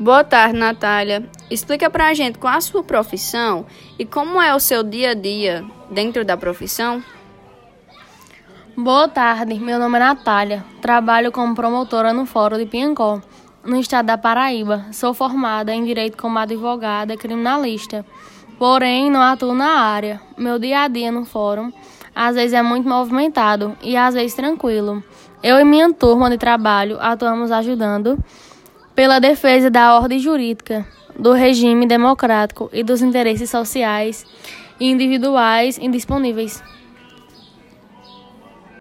Boa tarde, Natália. Explica pra gente qual a sua profissão e como é o seu dia a dia dentro da profissão. Boa tarde, meu nome é Natália. Trabalho como promotora no Fórum de Piancó, no estado da Paraíba. Sou formada em Direito como advogada criminalista, porém não atuo na área. Meu dia a dia no fórum às vezes é muito movimentado e às vezes tranquilo. Eu e minha turma de trabalho atuamos ajudando pela defesa da ordem jurídica, do regime democrático e dos interesses sociais e individuais indisponíveis.